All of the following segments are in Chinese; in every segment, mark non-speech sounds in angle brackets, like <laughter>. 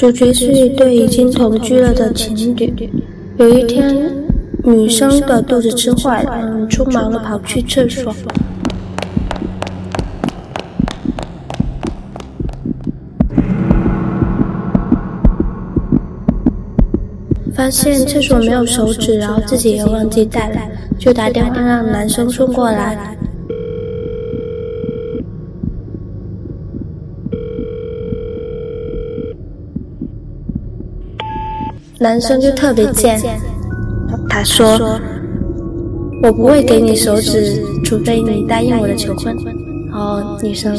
主角是一对已经同居了的情侣。有一天，女生的肚子吃坏了，匆忙的跑去厕所，发现厕所没有手纸，然后自己也忘记带了，就打电话让男生送过来。男生就特别贱，他说：“我不会给你手指，除非你答应我的求婚。”然后女生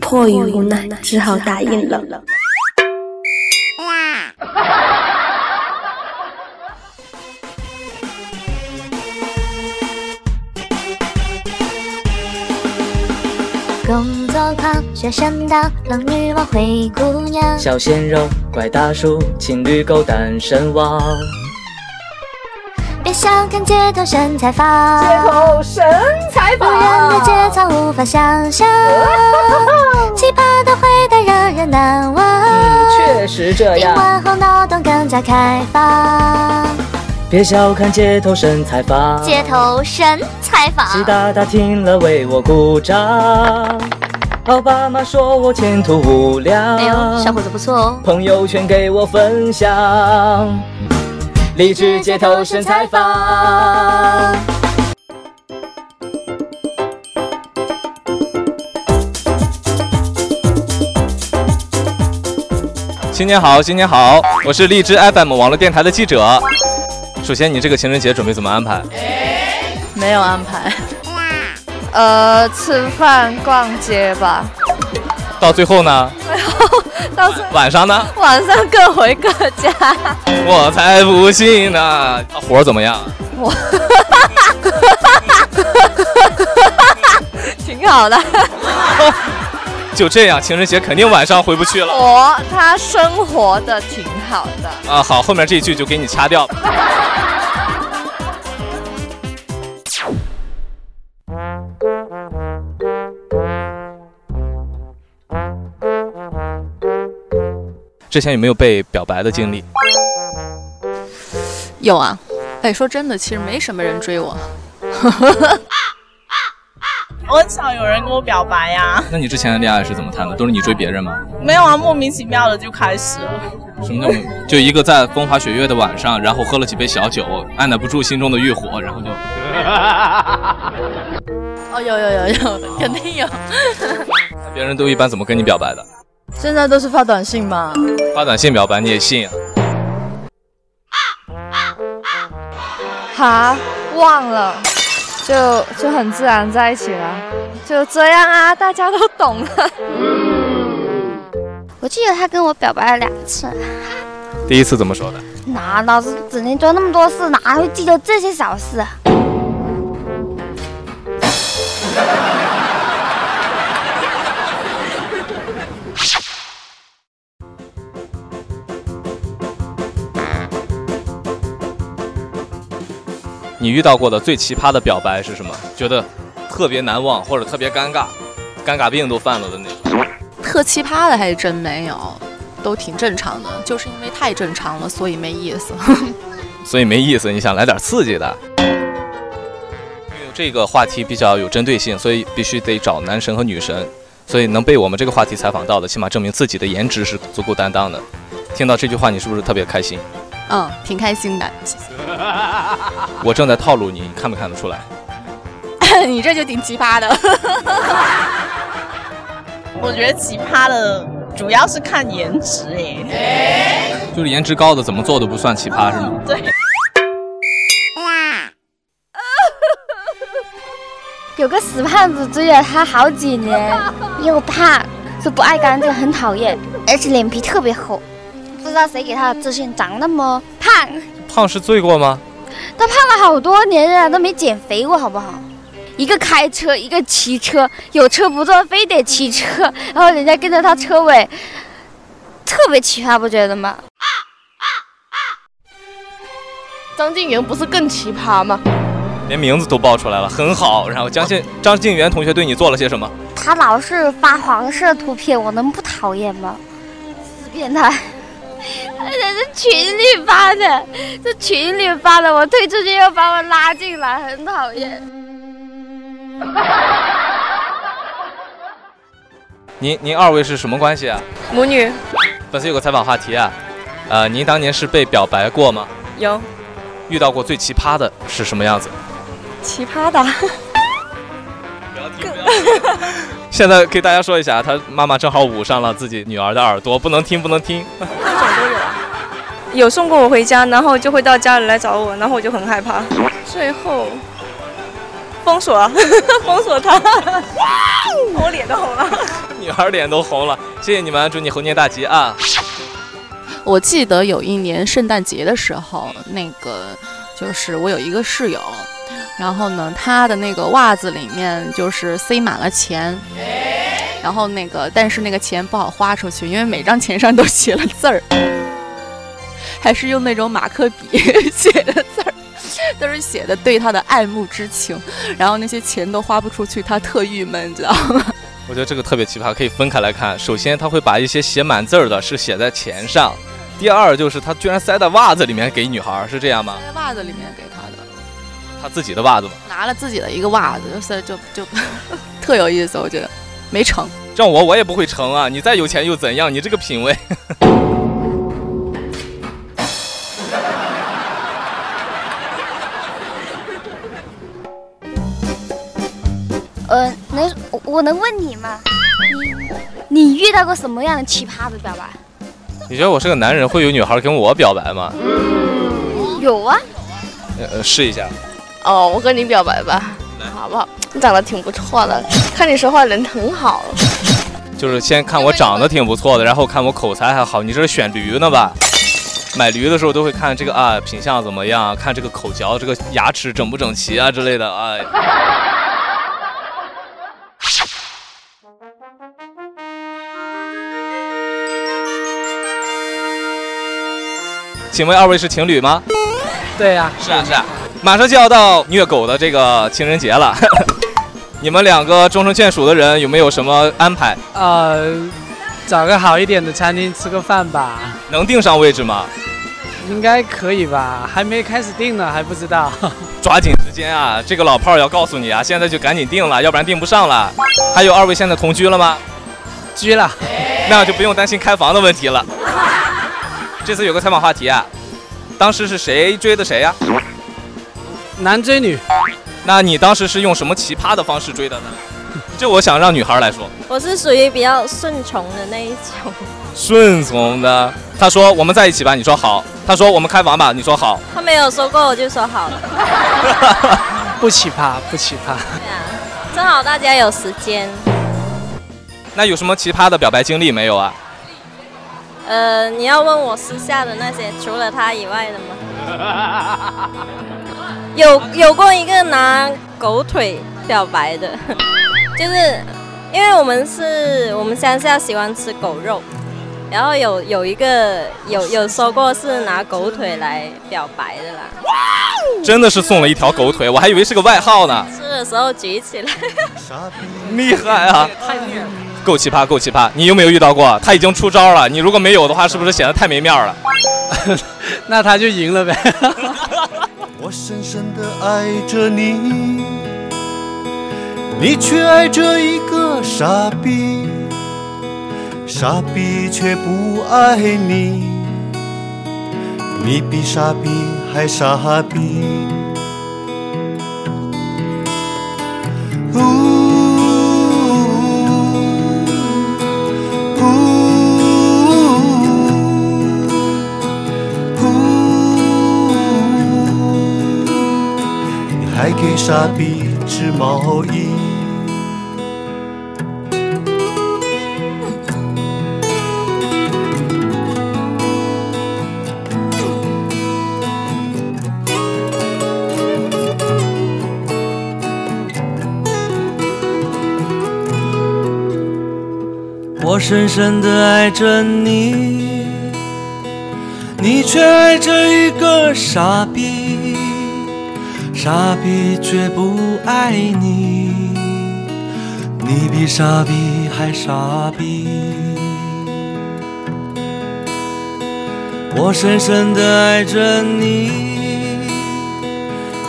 迫于无奈，只好答应了。学生党，冷女王，灰姑娘，小鲜肉，怪大叔，情侣狗，单身汪。别小看街头神采坊，街头神采坊，无人的节操无法想象，<laughs> 奇葩的回答让人难忘。确实这样。听完后脑洞更加开放。别小看街头神采坊，街头神采坊，习大大听了为我鼓掌。老爸妈说我前途无量，哎呦，小伙子不错哦。朋友圈给我分享，励志街头身采访。新年好，新年好！我是荔枝 FM 网络电台的记者。首先，你这个情人节准备怎么安排？没有安排。呃，吃饭、逛街吧。到最后呢？<laughs> 最后到晚上呢？晚上各回各家。我才不信呢！活怎么样？我，<laughs> 挺好的。<laughs> 就这样，情人节肯定晚上回不去了。我他生活的挺好的。啊，好，后面这一句就给你掐掉。之前有没有被表白的经历？有啊，哎，说真的，其实没什么人追我。<laughs> 我很少有人跟我表白呀。那你之前的恋爱是怎么谈的？都是你追别人吗？没有啊，莫名其妙的就开始了。什么叫就一个在风花雪月的晚上，然后喝了几杯小酒，按捺不住心中的欲火，然后就。<laughs> 哦，有有有有，肯定有。<laughs> 别人都一般怎么跟你表白的？现在都是发短信吧？发短信表白你也信啊？哈，忘了，就就很自然在一起了，就这样啊，大家都懂了。<laughs> 我记得他跟我表白了两次。第一次怎么说的？哪老子整天做那么多事，哪会记得这些小事你遇到过的最奇葩的表白是什么？觉得特别难忘或者特别尴尬，尴尬病都犯了的那种。特奇葩的还真没有，都挺正常的。就是因为太正常了，所以没意思。<laughs> 所以没意思，你想来点刺激的？因为这个话题比较有针对性，所以必须得找男神和女神。所以能被我们这个话题采访到的，起码证明自己的颜值是足够担当的。听到这句话，你是不是特别开心？嗯，挺开心的。<laughs> 我正在套路你，你看没看得出来？<laughs> 你这就挺奇葩的。<laughs> 我觉得奇葩的主要是看颜值，哎，就是颜值高的怎么做都不算奇葩，是吗？对。有个死胖子追了他好几年，又胖，是不爱干净，很讨厌，而且脸皮特别厚。不知道谁给他的自信，长那么胖。胖是罪过吗？他胖了好多年了，都没减肥过，好不好？一个开车，一个骑车，有车不坐，非得骑车，然后人家跟着他车尾，特别奇葩，不觉得吗？张静源不是更奇葩吗？连名字都报出来了，很好。然后张静张静源同学对你做了些什么？他老是发黄色图片，我能不讨厌吗？死变态！而且是群里发的，是群里发的，我退出去又把我拉进来，很讨厌。<laughs> 您您二位是什么关系啊？母女粉丝有个采访话题啊，呃，您当年是被表白过吗？有遇到过最奇葩的是什么样子？奇葩的，<laughs> 现在给大家说一下，他妈妈正好捂上了自己女儿的耳朵，不能听，不能听。<laughs> 有送过我回家，然后就会到家里来找我，然后我就很害怕。最后封锁，<laughs> 封锁他，我脸都红了。女孩脸都红了，谢谢你们，祝你猴年大吉啊！我记得有一年圣诞节的时候，那个就是我有一个室友，然后呢，他的那个袜子里面就是塞满了钱，然后那个但是那个钱不好花出去，因为每张钱上都写了字儿，还是用那种马克笔 <laughs> 写的字儿，都是写的对他的爱慕之情，然后那些钱都花不出去，他特郁闷，你知道吗？我觉得这个特别奇葩，可以分开来看。首先，他会把一些写满字儿的是写在钱上；第二，就是他居然塞在袜子里面给女孩儿，是这样吗？在袜子里面给他的，他自己的袜子吗？拿了自己的一个袜子，就是就就 <laughs> 特有意思，我觉得没成。让我我也不会成啊！你再有钱又怎样？你这个品味。我我能问你吗？你你遇到过什么样的奇葩的表白？你觉得我是个男人，会有女孩跟我表白吗？有啊，呃，试一下。哦，我跟你表白吧，好不好？你长得挺不错的，看你说话人很好。就是先看我长得挺不错的，然后看我口才还好。你这是选驴呢吧？买驴的时候都会看这个啊，品相怎么样？看这个口嚼，这个牙齿整不整齐啊之类的。哎。请问二位是情侣吗？对呀、是啊是啊，马上就要到虐狗的这个情人节了，<laughs> 你们两个终成眷属的人有没有什么安排？呃，找个好一点的餐厅吃个饭吧，能定上位置吗？应该可以吧？还没开始定呢，还不知道。<laughs> 抓紧时间啊！这个老炮儿要告诉你啊，现在就赶紧定了，要不然定不上了。还有二位现在同居了吗？居了，那就不用担心开房的问题了。这次有个采访话题啊，当时是谁追的谁呀、男追女，那你当时是用什么奇葩的方式追的呢？这我想让女孩来说，我是属于比较顺从的那一种，顺从的。他说我们在一起吧，你说好。他说我们开房吧，你说好。他没有说过我就说好了。<laughs> 不奇葩，不奇葩。对啊，正好大家有时间。那有什么奇葩的表白经历没有啊？呃，你要问我私下的那些，除了他以外的吗？<laughs> 有有过一个拿狗腿表白的，<laughs> 就是因为我们是我们乡下喜欢吃狗肉，然后有有一个有有说过是拿狗腿来表白的啦，真的是送了一条狗腿，我还以为是个外号呢。吃的时候举起来，<laughs> 厉害啊！太虐了。够奇葩，够奇葩！你有没有遇到过？他已经出招了，你如果没有的话，是不是显得太没面儿了？<laughs> 那他就赢了呗。<laughs> 我深深的爱着你，你却爱着一个傻逼，傻逼却不爱你，你比傻逼还傻逼。还给傻逼织毛衣。我深深的爱着你，你却爱着一个傻逼，傻逼却不爱你，你比傻逼还傻逼。我深深的爱着你，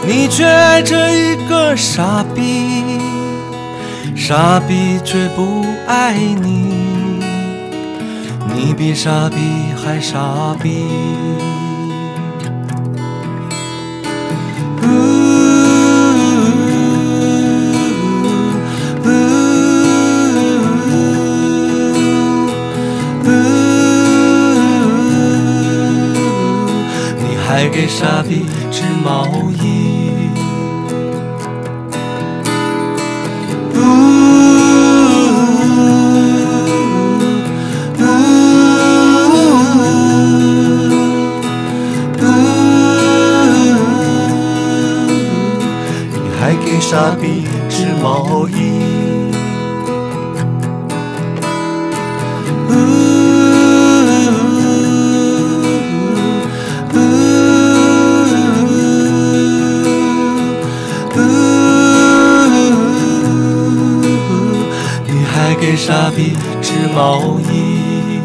你却爱着一个傻逼，傻逼却不爱你，你比傻逼还傻逼。给傻逼织毛衣。你还给傻逼织毛衣。傻逼织毛衣。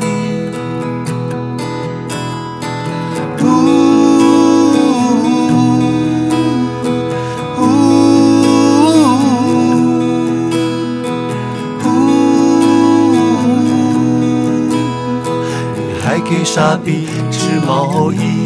你还给傻逼织毛衣。